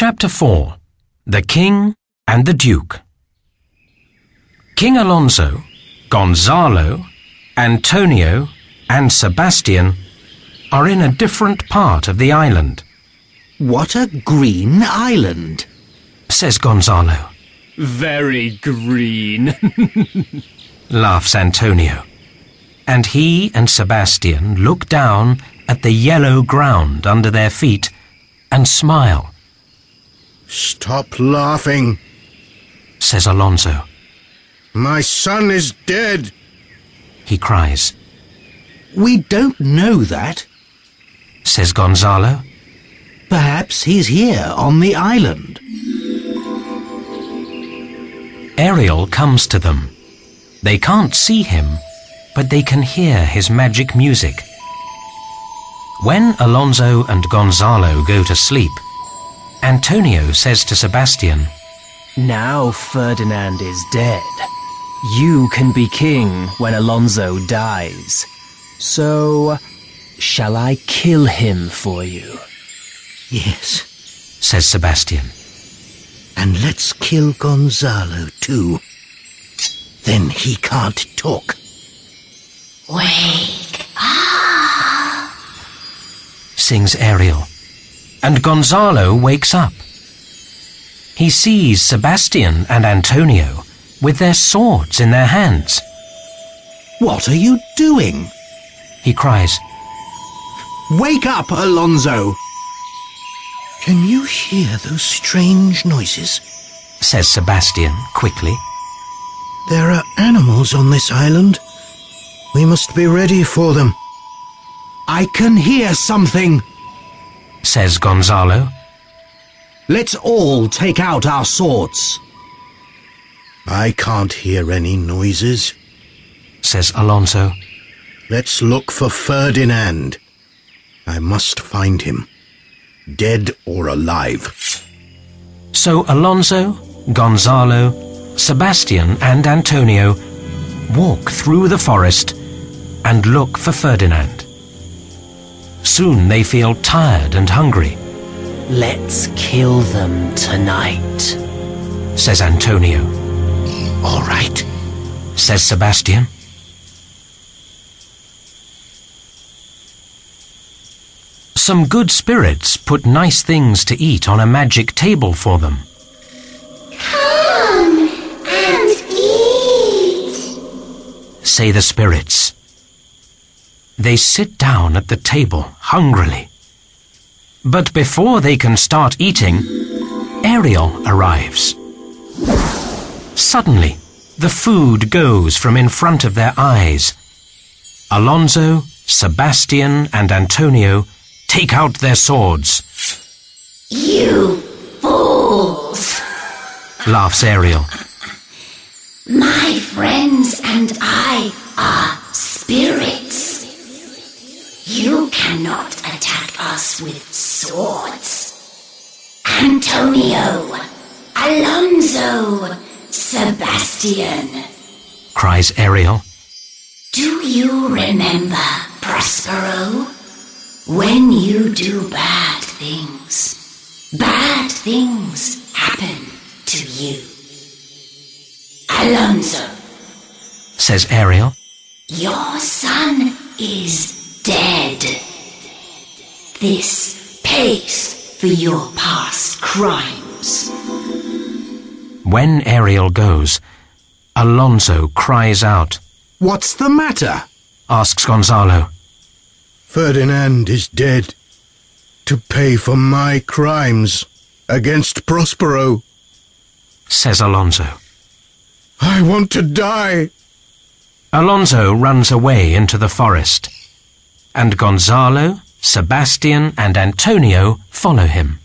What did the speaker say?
Chapter 4 The King and the Duke King Alonso, Gonzalo, Antonio, and Sebastian are in a different part of the island, What a green island! says Gonzalo. Very green. laughs Antonio. And he and Sebastian look down at the yellow ground under their feet and smile, Stop laughing. says Alonso. My son is dead. He cries, We don't know that. says Gonzalo. Perhaps he's here on the island. Ariel comes to them. They can't see him, but they can hear his magic music. When Alonso and Gonzalo go to sleep, Antonio says to Sebastian, now Ferdinand is dead. You can be king when Alonso dies. So, shall I kill him for you? Yes. says Sebastian. And let's kill Gonzalo too. Then he can't talk. Wake up! sings Ariel, and Gonzalo wakes up. He sees Sebastian and Antonio with their swords in their hands. What are you doing? He cries, Wake up, Alonso! Can you hear those strange noises? says Sebastian quickly. There are animals on this island. We must be ready for them. I can hear something. Says Gonzalo. Let's all take out our swords. I can't hear any noises. says Alonso. Let's look for Ferdinand. I must find him. Dead or alive. So Alonso, Gonzalo, Sebastian, and Antonio walk through the forest and look for Ferdinand. Soon they feel tired and hungry, Let's kill them tonight. says Antonio. All right. says Sebastian. Some good spirits put nice things to eat on a magic table for them. Come and eat. say the spirits. They sit down at the table hungrily. But before they can start eating, Ariel arrives. Suddenly, the food goes from in front of their eyes. Alonso, Sebastian, and Antonio take out their swords, You fools. laughs Ariel. My friends and I are spirits. You cannot attack us with swords. Antonio, Alonso, Sebastian. cries Ariel. Do you remember Prospero? When you do bad things, bad things happen to you. Alonso, says Ariel. your son is dead. This pays for your past crimes. When Ariel goes, Alonso cries out, What's the matter? asks Gonzalo. Ferdinand is dead. To pay for my crimes against Prospero. says Alonso. I want to die. Alonso runs away into the forest, and Gonzalo, Sebastian, and Antonio follow him.